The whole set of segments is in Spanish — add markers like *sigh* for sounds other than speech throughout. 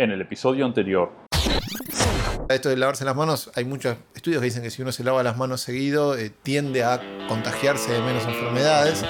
En el episodio anterior. Esto de lavarse las manos, hay muchos estudios que dicen que si uno se lava las manos seguido, eh, tiende a contagiarse de menos enfermedades.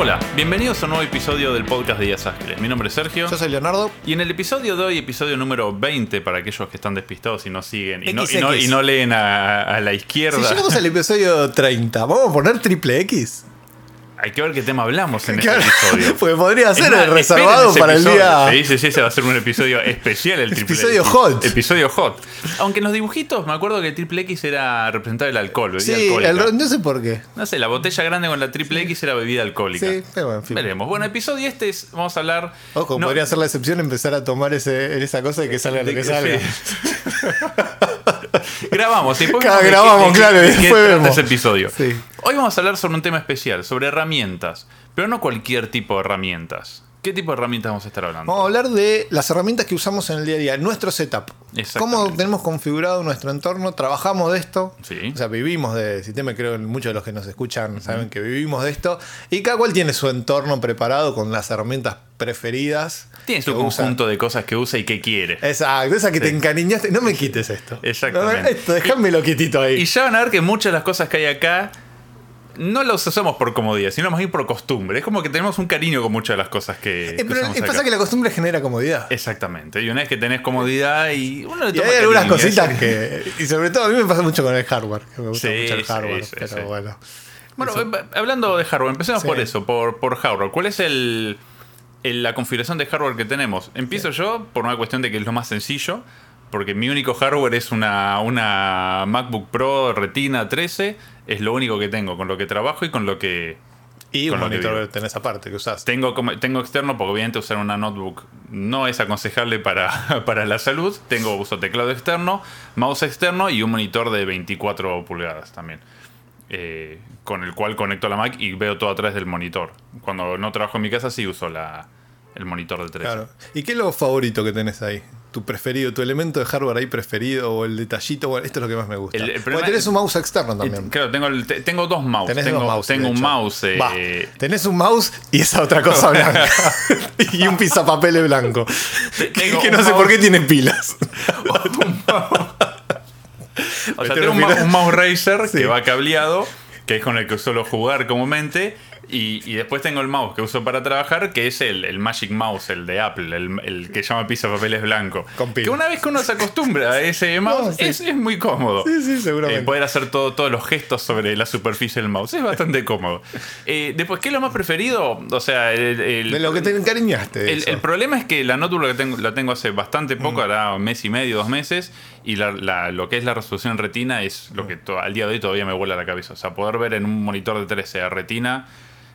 Hola, bienvenidos a un nuevo episodio del podcast de Díaz Ángeles. Mi nombre es Sergio. Yo soy Leonardo. Y en el episodio de hoy, episodio número 20, para aquellos que están despistados y no siguen y no, y no- y no leen a, a la Si izquierda, llegamos al episodio 30, ¿vamos a poner triple X? Hay que ver qué tema hablamos en Claro, este episodio. *laughs* Porque podría ser más, el reservado ese para el día. Sí, sí, sí, se va a hacer un episodio especial el triple Episodio X. hot. Episodio hot. Aunque en los dibujitos me acuerdo que el triple X era representar el alcohol, bebida Sí, alcohólica. el no sé por qué. No sé, la botella grande con la triple X era bebida alcohólica. Sí, pero bueno, en fin. Veremos. Bueno, episodio este es, vamos a hablar... Ojo, no- podría ser la excepción empezar a tomar ese, esa cosa de que salga lo que salga. *laughs* *laughs* grabamos, después Claro, grabamos, de claro, y después trata vemos. ese episodio. Sí. Hoy vamos a hablar sobre un tema especial, sobre herramientas, pero no cualquier tipo de herramientas. ¿Qué tipo de herramientas vamos a estar hablando? Vamos a hablar de las herramientas que usamos en el día a día, nuestro setup. Cómo tenemos configurado nuestro entorno, trabajamos de esto. Sí. O sea, vivimos de sistema, creo que muchos de los que nos escuchan saben que vivimos de esto. Y cada cual tiene su entorno preparado con las herramientas preferidas. Tiene su usa. conjunto de cosas que usa y que quiere. Exacto, esa que te encariñaste. No me quites esto. Exactamente. No, esto, déjamelo quietito ahí. Y ya van a ver que muchas de las cosas que hay acá no las usamos por comodidad, sino más bien por costumbre. Es como que tenemos un cariño con muchas de las cosas que, Eh, que pero usamos pasa acá. que la costumbre genera comodidad. Exactamente. Y una vez que tenés comodidad y uno le Y toma hay algunas cariño, cositas que. Y sobre todo a mí me pasa mucho con el hardware. Que me gusta Sí, mucho el hardware. sí, pero bueno. Bueno, Eso. eh, hablando de hardware, empecemos por eso, por, por hardware. ¿Cuál es el, el- la configuración de hardware que tenemos? Empiezo yo por una cuestión de que es lo más sencillo, porque mi único hardware es una, una MacBook Pro Retina 13, es lo único que tengo, con lo que trabajo y con lo que... Y un con que monitor vivo. tenés aparte que usás. Tengo, como- tengo externo porque obviamente usar una notebook no es aconsejable para, *laughs* para la salud. Tengo uso teclado externo, mouse externo y un monitor de 24 pulgadas también. eh, con el cual conecto la Mac y veo todo a través del monitor. Cuando no trabajo en mi casa sí uso la, el monitor de 13. Claro. ¿Y qué es lo favorito que tenés ahí? ¿Tu preferido, tu elemento de hardware ahí preferido o el detallito? Bueno, esto es lo que más me gusta. El- el Porque tenés es- un mouse externo también. claro, tengo, tengo dos mouse. Tenés tengo dos mouse. tengo un mouse. eh, tenés un mouse y esa otra cosa *laughs* blanca. y un pisapapeles blanco. tengo que un no sé por qué tiene pilas. *laughs* *laughs* O sea, tengo un, un un mouse racer Sí. que va cableado, que es con el que suelo jugar comúnmente. Y, y después tengo el mouse que uso para trabajar, que es el, el Magic Mouse, el de Apple, el, el que llama pizza papeles blanco. Con que una vez que uno se acostumbra a ese *laughs* mouse, sí. es, es muy cómodo. Sí, sí, seguramente. Eh, poder hacer todo, todos los gestos sobre la superficie del mouse es bastante cómodo. *laughs* Eh, después, ¿qué es lo más preferido? O sea, el, el- De lo que te encariñaste. el, problema es que la notebook la tengo, la tengo hace bastante poco, hará un mes y medio, dos meses, y la- la- lo que es la resolución retina es lo que to- al día de hoy todavía me vuela la cabeza. O sea, poder ver en un monitor de 13 a retina.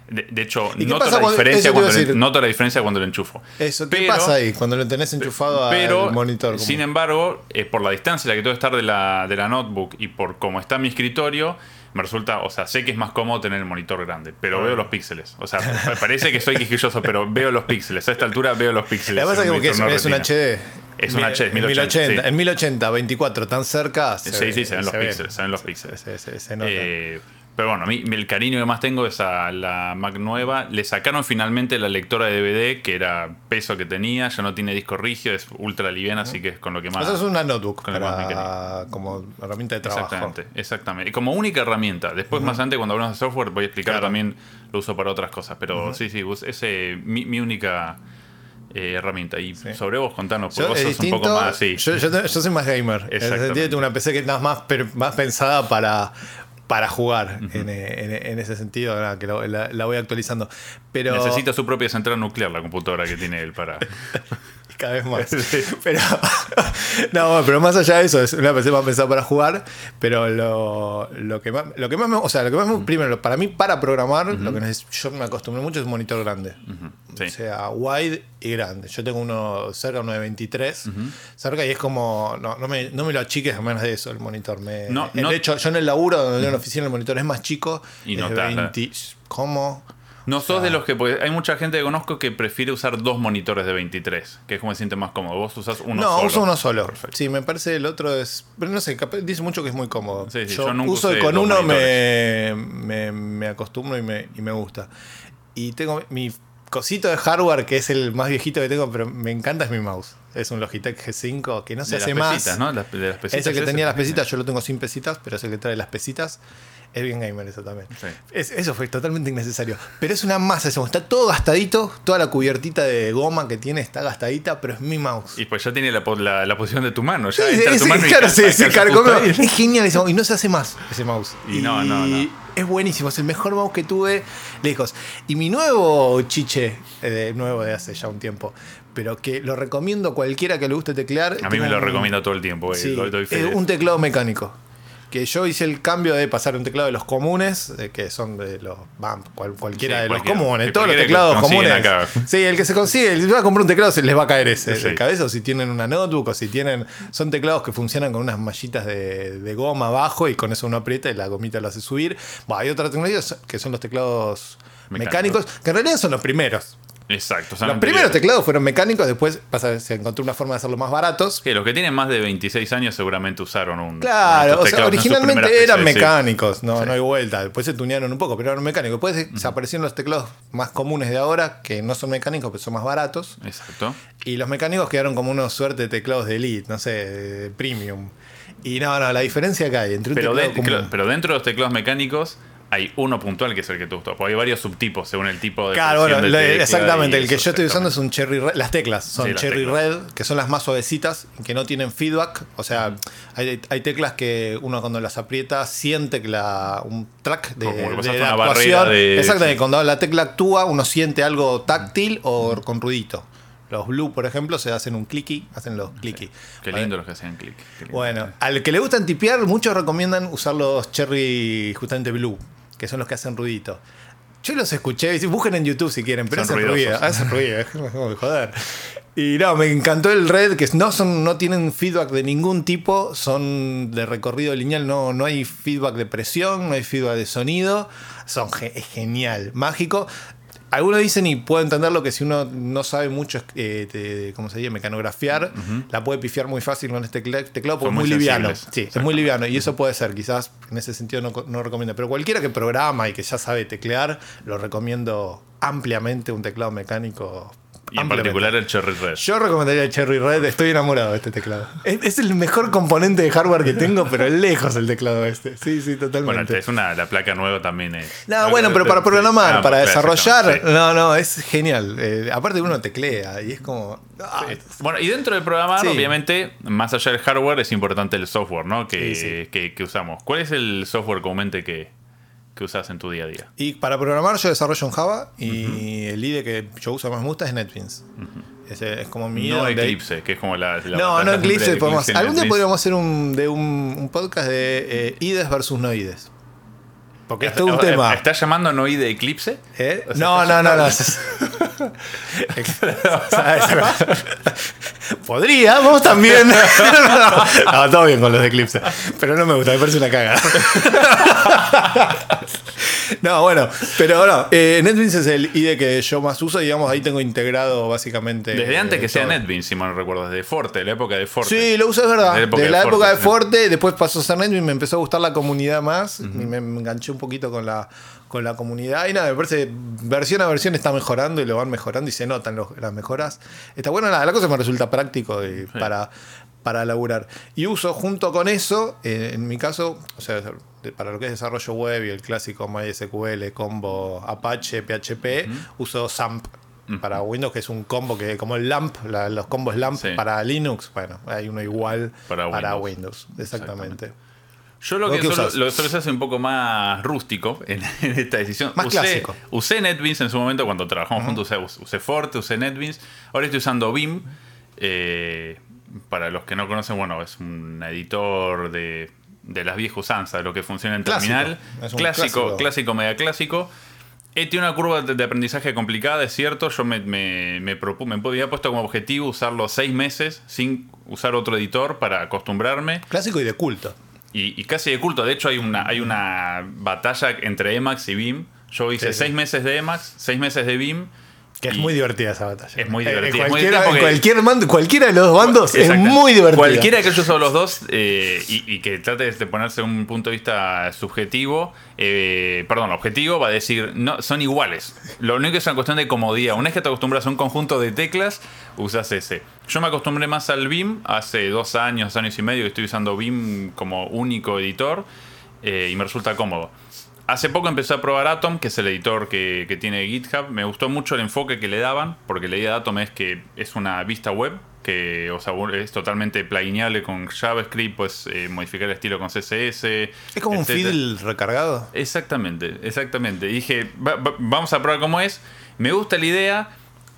De, de hecho, ¿Y qué noto pasa la, diferencia cuando le, decir. noto la diferencia cuando lo enchufo. Eso, ¿qué Pero- pasa ahí cuando lo tenés enchufado Pero, al monitor? como- sin embargo, eh, por la distancia en la que tengo que estar de la, de la notebook y por cómo está mi escritorio, me resulta, o sea, sé que es más cómodo tener el monitor grande, pero veo los píxeles. O sea, me parece que soy quisquilloso, pero veo los píxeles. A esta altura veo los píxeles. Además en es que no es un. HD. Es un HD, en 1080, 1080, sí. en 1080, 24, tan cerca. Se Sí, ve- sí, se ven los ve. píxeles, se ven los píxeles. Se nota. Eh, pero bueno, a mí el cariño que más tengo es a la Mac nueva. Le sacaron finalmente la lectora de DVD, que era peso que tenía, ya no tiene disco rígido, es ultra liviana, así que es con lo que más. Eso es una notebook con el más para, como herramienta de trabajo. Exactamente, exactamente. Y como única herramienta. Después, más adelante, cuando hablamos de software, voy a explicar Claro. también lo uso para otras cosas. Pero sí, sí, vos- ese mi, mi única eh, herramienta. Y sobre vos, contanos, porque Yo, vos es sos un poco más así. yo, yo, yo soy más gamer. En el sentido de una PC que es más, más pensada para, para jugar. en, en- en ese sentido, nada, que lo- la, la voy actualizando. Pero Necesita su propia central nuclear la computadora que tiene él para. *laughs* cada vez más. *laughs* Pero, *laughs* no, bueno, pero más allá de eso, es una PC más pensada para jugar. Pero lo, lo que más, lo que más me, o sea, lo que más me, primero, para mí, para programar, lo que neces- yo me acostumbré mucho es un monitor grande. Sí. O sea, wide y grande. Yo tengo uno cerca, uno de 23, cerca y es como, no, no, me, no me lo achiques a menos de eso el monitor. Me, No, de no- hecho, yo en el laburo, donde tengo una oficina, el monitor es más chico. Y es no de tarda. 20 ¿Cómo? No sos de los que. Hay mucha gente que conozco que prefiere usar dos monitores de 23, que es como se siente más cómodo. Vos usas uno no, solo. No, uso uno solo. Sí, me parece el otro es. Pero no sé, dice mucho que es muy cómodo. Sí, sí, yo, yo nunca uso con uno me, me, me acostumbro y me, y me gusta. Y tengo mi cosito de hardware que es el más viejito que tengo, pero me encanta es mi mouse. Es un Logitech G5 que no se De hace las más. pesitas, ¿no? Las- de las pesitas Es el que ese. tenía las pesitas, yo lo tengo sin pesitas, pero es el que trae las pesitas. Es bien gamer eso también. Sí. Es- eso fue totalmente innecesario. Pero es una masa eso. Está todo gastadito, toda la cubiertita de goma que tiene está gastadita, pero es mi mouse. Y pues ya tiene la, la, la posición de tu mano. Sí, Ya entra es- tu mano y claro, se, se. Es genial ese mouse. Y no se hace más ese mouse. Y no, no, no. Es buenísimo. Es el mejor mouse que tuve lejos. Y mi nuevo chiche, eh, nuevo de hace ya un tiempo, pero que lo recomiendo a cualquiera que le guste teclear. A mí me lo un- recomiendo todo el tiempo. eh, Sí, doy- doy un teclado mecánico. Que yo hice el cambio de pasar un teclado de los comunes, eh, que son de los BAM, cual- cualquiera Sí, de cualquiera. los comunes, todos los teclados comunes. acá. Sí, el que se consigue, si va a comprar un teclado se les va a caer ese Sí. de cabeza, o si tienen una notebook, o si tienen. Son teclados que funcionan con unas mallitas de, de goma abajo y con eso uno aprieta y la gomita lo hace subir. Bueno, hay otra tecnología que son los teclados Mecánicos. mecánicos, que en realidad son los primeros. Exacto. Los primeros teclados fueron mecánicos, después pasa, se encontró una forma de hacerlos más baratos. Sí, los que tienen más de 26 años seguramente usaron un. Claro, o sea, originalmente eran sí. mecánicos, no, Sí. no hay vuelta. Después se tunearon un poco, pero eran mecánicos. Después se aparecieron los teclados más comunes de ahora, que no son mecánicos, pero son más baratos. Exacto. Y los mecánicos quedaron como unos suerte de teclados de elite, no sé, de premium. Y no, no, la diferencia que hay entre un Pero, teclado de- común- claro, pero dentro de los teclados mecánicos hay uno puntual que es el que te gustó. Porque hay varios subtipos según el tipo de. Claro, bueno, de exactamente. El que yo estoy usando es un Cherry Red. Las teclas son Sí, las Cherry teclas. Red, que son las más suavecitas, que no tienen feedback. O sea, hay, hay teclas que uno cuando las aprieta siente que la, un track de, Como que de la una barrera actuación. de- Exactamente. sí. Cuando la tecla actúa, uno siente algo táctil o con ruidito. Los Blue, por ejemplo, se hacen un clicky, hacen los clicky. Qué lindo los que hacían clic. qué lindo. Bueno, al que le gustan tipear, muchos recomiendan usar los Cherry justamente Blue, que son los que hacen ruidito. Yo los escuché, busquen en YouTube si quieren, pero Son hacen ruido, ruidosos. hacen ruido, *laughs* es como de joder. Y no, me encantó el Red, que no son, no tienen feedback de ningún tipo, son de recorrido lineal, no, no hay feedback de presión, no hay feedback de sonido, son es genial, mágico. Algunos dicen, y puedo entenderlo, que si uno no sabe mucho, eh, de, ¿cómo se dice? Mecanografiar, la puede pifiar muy fácil con este tecla- teclado porque Son es muy liviano. Sí, es muy liviano. Y eso puede ser, quizás en ese sentido no, no recomiendo. Pero cualquiera que programa y que ya sabe teclear, lo recomiendo ampliamente un teclado mecánico. Y en particular el Cherry Red. Yo recomendaría el Cherry Red, estoy enamorado de este teclado. Es, es el mejor componente de hardware que tengo, pero lejos el teclado este. Sí, sí, Bueno, totalmente. es una, la placa nueva también es. No, bueno, pero para programar, Ah, para desarrollar, sí. no, no, es genial. Eh, aparte uno teclea y es como... ah, Bueno, y dentro del programar, Sí. obviamente, más allá del hardware, es importante el software, ¿no? Que, Sí, sí. que- que usamos. ¿Cuál es el software comúnmente que, que usas en tu día a día? Y para programar yo desarrollo en Java y el IDE que yo uso más me gusta es NetBeans. Ese es como mi IDE No Eclipse, que es como la. la No, no Eclipse. podemos- algún día podríamos hacer un, de un, un podcast de eh, IDEs versus no IDEs. Porque es todo un ¿Estás- tema. ¿Estás llamando no de Eclipse? ¿Eh? O sea, No, no, no, no. *laughs* *laughs* *laughs* Podría, vos también. *laughs* no, todo bien con los de Eclipse. Pero no me gusta, me parece una caga. No, bueno, pero no, eh, NetBeans es el IDE que yo más uso, digamos, ahí tengo integrado básicamente. Desde antes que eh, sea. NetBeans, si mal no recuerdo, desde Forte, la época de Forte. Sí, lo uso, es verdad. De la época Desde de la Forte, época de. Forte, después pasó a ser NetBeans, me empezó a gustar la comunidad más, y me enganché un poquito con la, con la comunidad. Y nada, me parece versión a versión está mejorando y lo van mejorando y se notan los- las mejoras. Está bueno, nada, la cosa me resulta práctico y para, para laburar. Y uso junto con eso, eh, en mi caso, o sea, para lo que es desarrollo web y el clásico MySQL, combo Apache, PHP, uso SAMP. Para Windows, que es un combo que, como el LAMP, la- los combos LAMP Sí. para Linux, bueno, hay uno igual Para para, Windows. Windows. Exactamente. Yo lo ¿Vos que qué solo, lo que solo se hace un poco más rústico en, *laughs* en esta decisión. Más usé, clásico. Usé NetBeans en su momento cuando trabajamos juntos. Usé, usé Forte, usé NetBeans. Ahora estoy usando Vim. Eh, para los que no conocen, bueno, es un editor de, de las viejas usanzas, de lo que funciona en Clásico. terminal. Clásico, clásico. clásico, mega clásico. Eh, tiene una curva de, de aprendizaje complicada, es cierto. Yo me, me, me, propu- me había puesto como objetivo usarlo seis meses sin usar otro editor para acostumbrarme. Clásico y de culto. Y, y casi de culto. De hecho, hay una, hay una batalla entre Emacs y Vim. Yo hice Sí, sí. seis meses de Emacs, seis meses de BIM. Que es muy divertida esa batalla. Es muy Eh, divertida, muy cualquiera, cualquier mando- cualquiera de los dos bandos es muy divertida. Cualquiera que haya usado los dos eh, y, y que trate de ponerse un punto de vista subjetivo, eh, perdón, objetivo, va a decir, no, son iguales. Lo único es una cuestión de comodidad. Una vez que te acostumbras a un conjunto de teclas, usas ese. Yo me acostumbré más al BIM hace dos años, dos años y medio que estoy usando BIM como único editor eh, y me resulta cómodo. Hace poco empecé a probar Atom, que es el editor que, que tiene GitHub. Me gustó mucho el enfoque que le daban, porque la idea de Atom es que es una vista web, que o sea, es totalmente plugineable con JavaScript, puedes eh, modificar el estilo con CSS. Es como un fiddle recargado. Exactamente, exactamente. Y dije, "Va- va- vamos a probar cómo es. Me gusta la idea.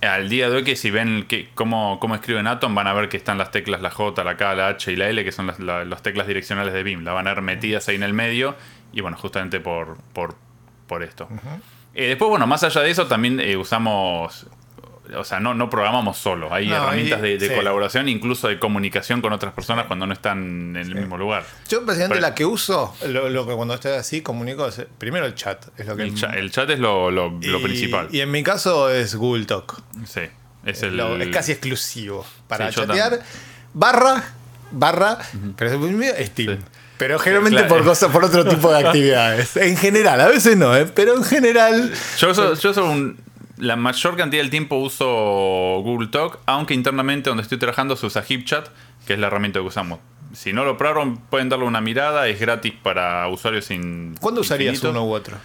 Al día de hoy, que si ven que, cómo, cómo escriben Atom, van a ver que están las teclas, la J, la K, la H y la L, que son las, la- las teclas direccionales de BIM. La van a ver metidas ahí en el medio. Y bueno, justamente por, por, por esto. Eh, después, bueno, más allá de eso, también eh, usamos. O sea, no, no programamos solo. Hay No, herramientas y- de, de sí. colaboración, incluso de comunicación con otras personas cuando no están en el mismo lugar. Yo, básicamente, Pero- la que uso, lo, lo que cuando estoy así comunico, es, primero el chat. Es lo que El, cha- el chat es lo, lo- lo y- principal. Y en mi caso es Google Talk. Sí, es Es, el. lo- es casi exclusivo para Sí, chatear. Barra, barra, pero es muy mío, Steam. Sí. Pero generalmente claro. por cosas, por otro tipo de *laughs* actividades. En general, a veces no, ¿eh? pero en general. Yo, uso- yo uso un- la mayor cantidad del tiempo uso Google Talk, aunque internamente donde estoy trabajando se usa HipChat, que es la herramienta que usamos. Si no lo probaron, pueden darle una mirada, es gratis para usuarios sin. ¿Cuándo usarías infinito. uno u otro?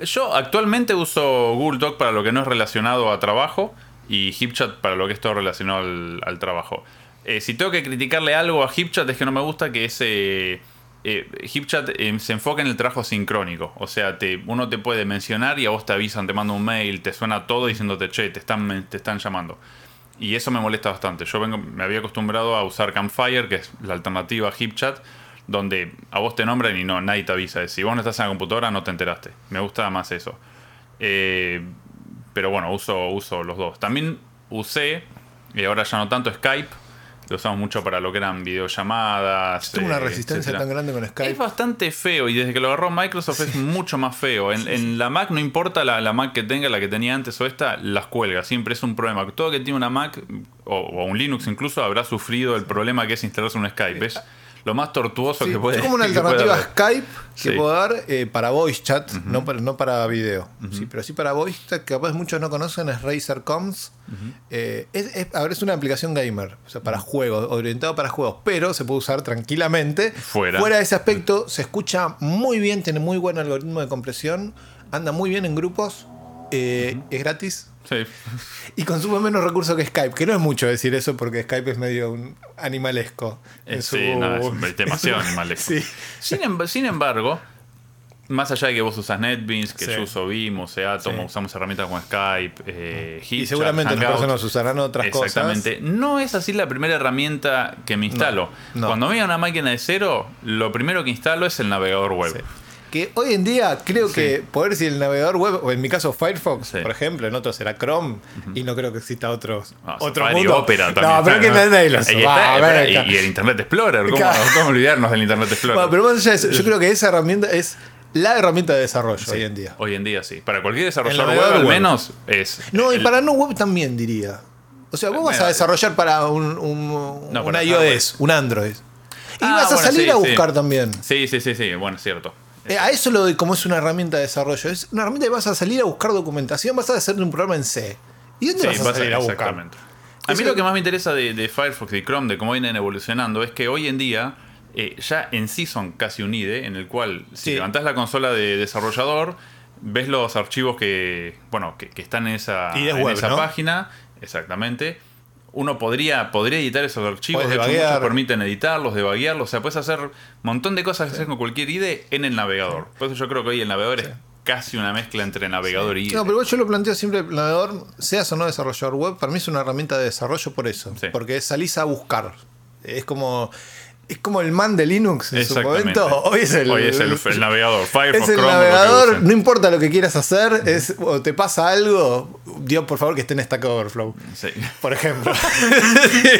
Yo actualmente uso Google Talk para lo que no es relacionado a trabajo y HipChat para lo que es todo relacionado al, al trabajo. Eh, si tengo que criticarle algo a HipChat es que no me gusta que ese... eh, HipChat eh, se enfoca en el trabajo sincrónico. O sea, uno te puede mencionar y a vos te avisan, te manda un mail, te suena todo diciéndote, che, te están, te están llamando. Y eso me molesta bastante. Yo vengo, me había acostumbrado a usar Campfire, que es la alternativa a HipChat, donde a vos te nombran y no, nadie te avisa. Si vos no estás en la computadora, no te enteraste. Me gusta más eso. Eh, pero bueno, uso, uso los dos. También usé, y ahora ya no tanto, Skype. Lo usamos mucho para lo que eran videollamadas. Tengo una eh, resistencia etcétera. tan grande con Skype. Es bastante feo y desde que lo agarró Microsoft es mucho más feo. En, en la Mac no importa la, la Mac que tenga, la que tenía antes o esta, las cuelga. Siempre es un problema. Todo que tiene una Mac o, o un Linux incluso habrá sufrido el problema que es instalarse un Skype. Es lo más tortuoso Sí, que puede es como una alternativa a. Skype que Sí. puedo dar eh, para voice chat, no, para, no para video. Sí, pero sí para voice chat, que capaz muchos no conocen, es Razer Comms. Eh, es, es- a ver, es una aplicación gamer, o sea, para juegos, orientado para juegos, pero se puede usar tranquilamente. Fuera. de ese aspecto, se escucha muy bien, tiene muy buen algoritmo de compresión, anda muy bien en grupos, eh, es gratis. Sí. Y consume menos recursos que Skype, que no es mucho decir eso porque Skype es medio un animalesco. en Eh, su- sí, no, es demasiado en su- animalesco. *laughs* Sí. Sin, em- sin embargo, más allá de que vos usas NetBeans, que Sí. yo uso Vim, usé Atom, Sí. usamos herramientas como Skype, eh, Y seguramente otras personas usarán otras cosas. Exactamente. No es así la primera herramienta que me instalo. No, no. Cuando me a una máquina de cero, lo primero que instalo es el navegador web. Sí. Que hoy en día creo que poder si el navegador web, o en mi caso Firefox, Sí. por ejemplo, en otros será Chrome, y no creo que exista otros, No, otro Safari, mundo. Opera también. no, pero está, que nadie lo usa. Ahí está, Va, espera, venga. y, y el Internet Explorer. ¿Cómo, Claro. cómo olvidarnos del Internet Explorer? Bueno, pero más allá de eso, yo creo que esa herramienta es la herramienta de desarrollo hoy en día. Hoy en día sí. Para cualquier desarrollador web, al menos, es. No, y para no web también diría. O sea, vos vas a desarrollar para un, un, No, para iOS, un Android. Y Ah, vas a bueno, salir sí, a sí. buscar también. Sí, sí, sí, sí. Bueno, es cierto. Eh, a eso lo doy como es una herramienta de desarrollo. Es una herramienta que vas a salir a buscar documentación, vas a hacer un programa en C. ¿Y dónde Sí, vas a vas a- salir a buscar? exactamente. A mí lo que más me interesa de, de Firefox y Chrome, de cómo vienen evolucionando, es que hoy en día eh, ya en sí son casi un IDE, en el cual si Sí. levantás la consola de desarrollador, ves los archivos que, bueno, que, que están en esa, en web, esa ¿no? página, exactamente. Uno podría, podría editar esos archivos, de hecho, muchos permiten editarlos, debaguearlos, o sea, puedes hacer un montón de cosas que haces con cualquier IDE en el navegador. Por eso yo creo que hoy el navegador es casi una mezcla entre navegador y IDE. No, pero yo lo planteo siempre, el navegador, seas o no desarrollador web, para mí es una herramienta de desarrollo por eso. Sí. Porque salís a buscar. Es como. Es como el man de Linux en su momento. Hoy es el, Hoy es el, el navegador. Firefox, es el Chrome, navegador, no importa lo que quieras hacer, es, o te pasa algo, Dios, por favor, que esté en Stack Overflow. Sí. Por ejemplo. *laughs*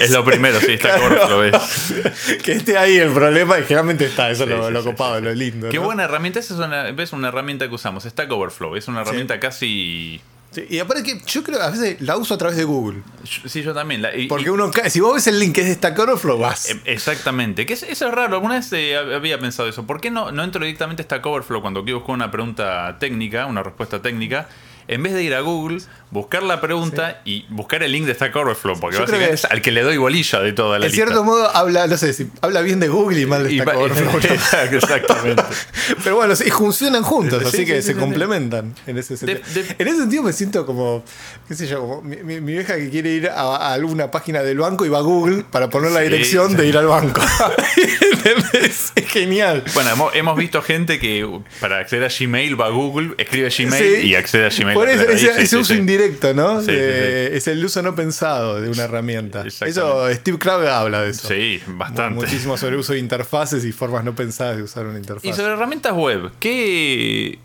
Es lo primero, sí, Claro. Overflow, es. *laughs* que esté ahí el problema y generalmente está, eso es Sí, lo, sí, lo copado, lo lindo. Qué ¿no? buena herramienta. Esa es una, ves, una herramienta que usamos. Stack Overflow. Es una herramienta casi. Sí, y aparte que yo creo que a veces la uso a través de Google. Sí, yo también. la- y- Porque y- uno si vos ves el link que es de Stack Overflow, vas. Eh, Exactamente, que es- eso es raro. Alguna vez eh, había pensado eso. ¿Por qué no, no entro directamente a Stack Overflow cuando quiero buscar una pregunta técnica, una respuesta técnica? En vez de ir a Google, buscar la pregunta y buscar el link de Stack Overflow, porque Yo básicamente que- es al que le doy bolilla de toda la en lista. cierto modo habla, no sé, si habla bien de Google y mal de Y Stack Overflow. *laughs* Exactamente. *laughs* Pero bueno, sí, funcionan juntos, Sí, así sí, que se complementan en ese sentido. De- de- En ese sentido me siento como, qué sé yo, como mi, mi- mi vieja que quiere ir a, a alguna página del banco y va a Google para poner la dirección de ir al banco. *laughs* Es genial. Bueno, hemos, hemos visto gente que para acceder a Gmail va a Google, escribe Gmail y accede a Gmail. Por eso, ese, uso indirecto, ¿no? De- Es el uso no pensado de una herramienta. Eso, Steve Krabbe habla de eso. Sí, bastante. Muchísimo sobre uso de interfaces y formas no pensadas de usar una interfaz. Y sobre herramientas web, ¿qué,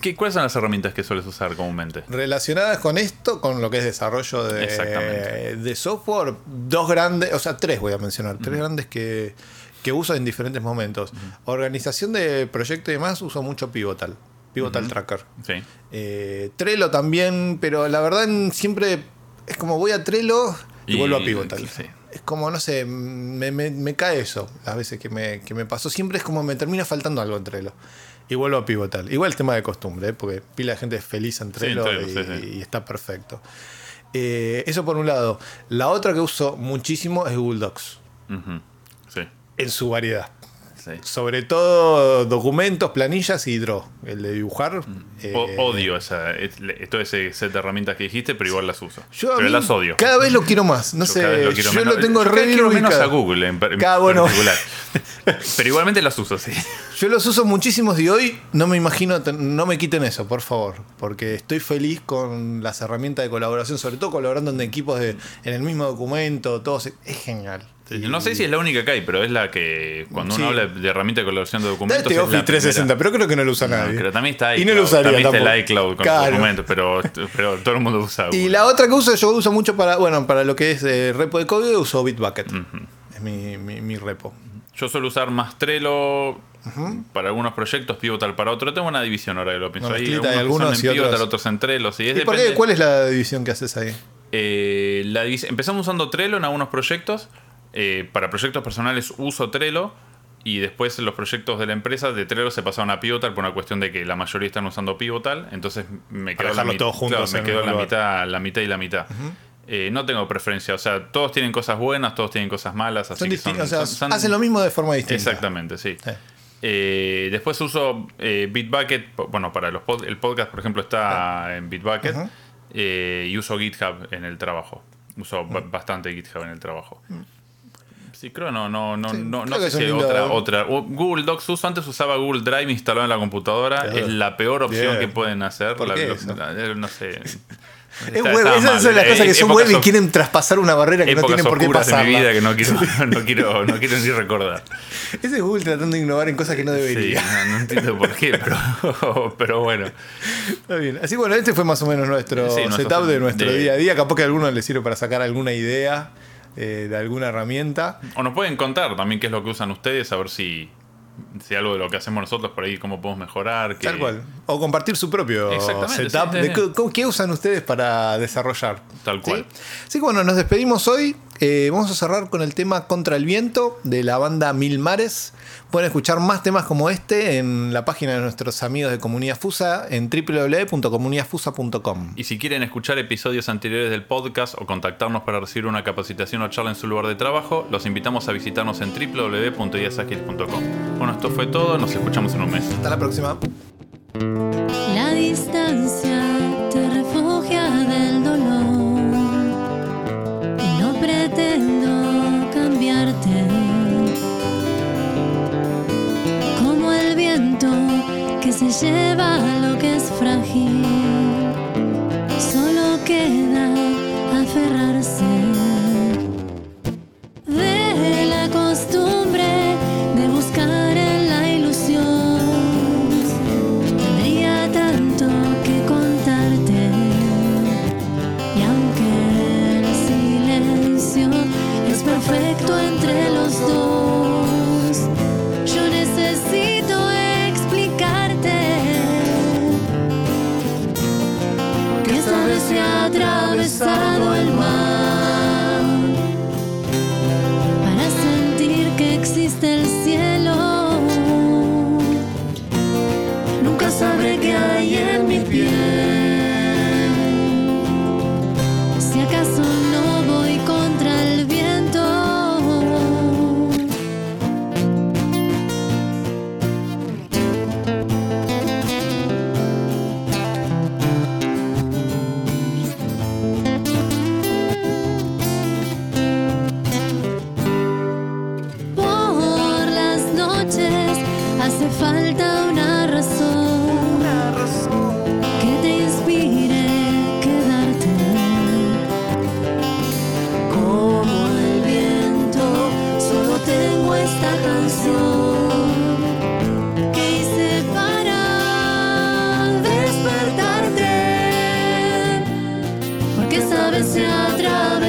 qué, cuáles son las herramientas que sueles usar comúnmente? Relacionadas con esto, con lo que es desarrollo de, software, dos grandes, o sea, tres voy a mencionar, tres grandes que, que uso en diferentes momentos. Organización de proyectos y demás, uso mucho Pivotal, Pivotal Tracker. Sí. Eh, Trello también, pero la verdad siempre es como voy a Trello y, Y- vuelvo a Pivotal. sí. Es como, no sé, me, me- me cae eso las veces que me, que me pasó. Siempre es como me termina faltando algo en Trello. Y vuelvo a Pivotal. Igual el tema de costumbre, ¿eh? porque pila de gente es feliz en Sí, Trello, en Trello, y, está perfecto. Eh, eso por un lado. La otra que uso muchísimo es Google Docs. Sí. en su variedad. Sí. Sobre todo documentos, planillas y Draw, el de dibujar. eh, O- odio esa, es- todo ese set de herramientas que dijiste, pero igual las uso. Yo pero las odio. Cada vez lo quiero más. No Yo sé, lo yo menos. lo tengo re quiero menos a Google en, per- en Cada, bueno. particular. *laughs* pero igualmente las uso, sí. Yo los uso muchísimos y hoy no me imagino, no me quiten eso, por favor, porque estoy feliz con las herramientas de colaboración, sobre todo colaborando en equipos de, en el mismo documento, todos, es genial. Y- No sé si es la única que hay, pero es la que cuando Sí. uno habla de herramienta de colaboración de documentos. Date es Office 360, primera. pero creo que no lo usa No, nadie. pero también está Y iCloud. no lo usaría también está tampoco. el iCloud con Claro. los documentos, pero, pero todo el mundo usa Y la otra que uso, yo uso mucho para, bueno, para lo que es eh, repo de código, uso Bitbucket. Es mi, mi- mi repo. Yo suelo usar más Trello para algunos proyectos, Pivotal para otro. Tengo una división ahora que lo pienso. De algunos, y en Pivotal, otros. otros en Trello. Sí, es ¿Y por qué? ¿Cuál es la división que haces ahí? Eh, la divis- empezamos usando Trello en algunos proyectos. Eh, para proyectos personales uso Trello. Y después en los proyectos de la empresa de Trello se pasaron a Pivotal por una cuestión de que la mayoría están usando Pivotal. Entonces me quedó la, mit- claro, me quedó la mitad, la mitad y la mitad. Eh, no tengo preferencia. O sea, todos tienen cosas buenas, todos tienen cosas malas. Así Son que distintos, son- o sea, son- son- hacen lo mismo de forma distinta. Exactamente, sí. Sí. Eh, después uso eh, Bitbucket, bueno, para los pod- el podcast, por ejemplo, está en Bitbucket. Y uso GitHub en el trabajo. Uso ba- bastante GitHub en el trabajo. Sí, creo no, no, no, Sí, no, no que sé si hay lindo- otra, otra. O Google Docs uso, antes usaba Google Drive instalado en la computadora. Claro. Es la peor opción Bien. que pueden hacer. ¿Por La- qué eso? la- no sé. *laughs* Es web, esas mal. son las cosas que Eh, son web y quieren traspasar una barrera que no tienen por qué pasar. mi vida que no quiero, *laughs* no quiero, no quiero ni recordar. Ese es Google tratando de innovar en cosas que no Sí, debería. no, no entiendo por qué, pero, *laughs* pero bueno. Está bien. Así bueno, este fue más o menos nuestro Sí, nuestro setup de nuestro de- día a día. Capaz que a alguno le sirve para sacar alguna idea eh, de alguna herramienta. O nos pueden contar también qué es lo que usan ustedes, a ver si, si algo de lo que hacemos nosotros por ahí, cómo podemos mejorar. que- Tal cual. O compartir su propio setup. sí, sí, de qué- ¿Qué usan ustedes para desarrollar? Tal cual. ¿Sí? Así que bueno, nos despedimos hoy. Eh, vamos a cerrar con el tema Contra el Viento de la banda Mil Mares. Pueden escuchar más temas como este en la página de nuestros amigos de Comunidad Fusa en www.comunidadfusa.com. Y si quieren escuchar episodios anteriores del podcast o contactarnos para recibir una capacitación o charla en su lugar de trabajo, los invitamos a visitarnos en www.ideasagil.com. Bueno, esto fue todo, nos escuchamos en un mes. Hasta la próxima. Se lleva lo que es frágil. Solo queda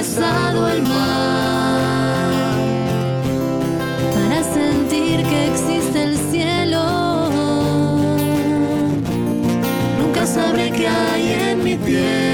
cruzado el mar para sentir que existe el cielo. Nunca sabré qué hay en mi piel.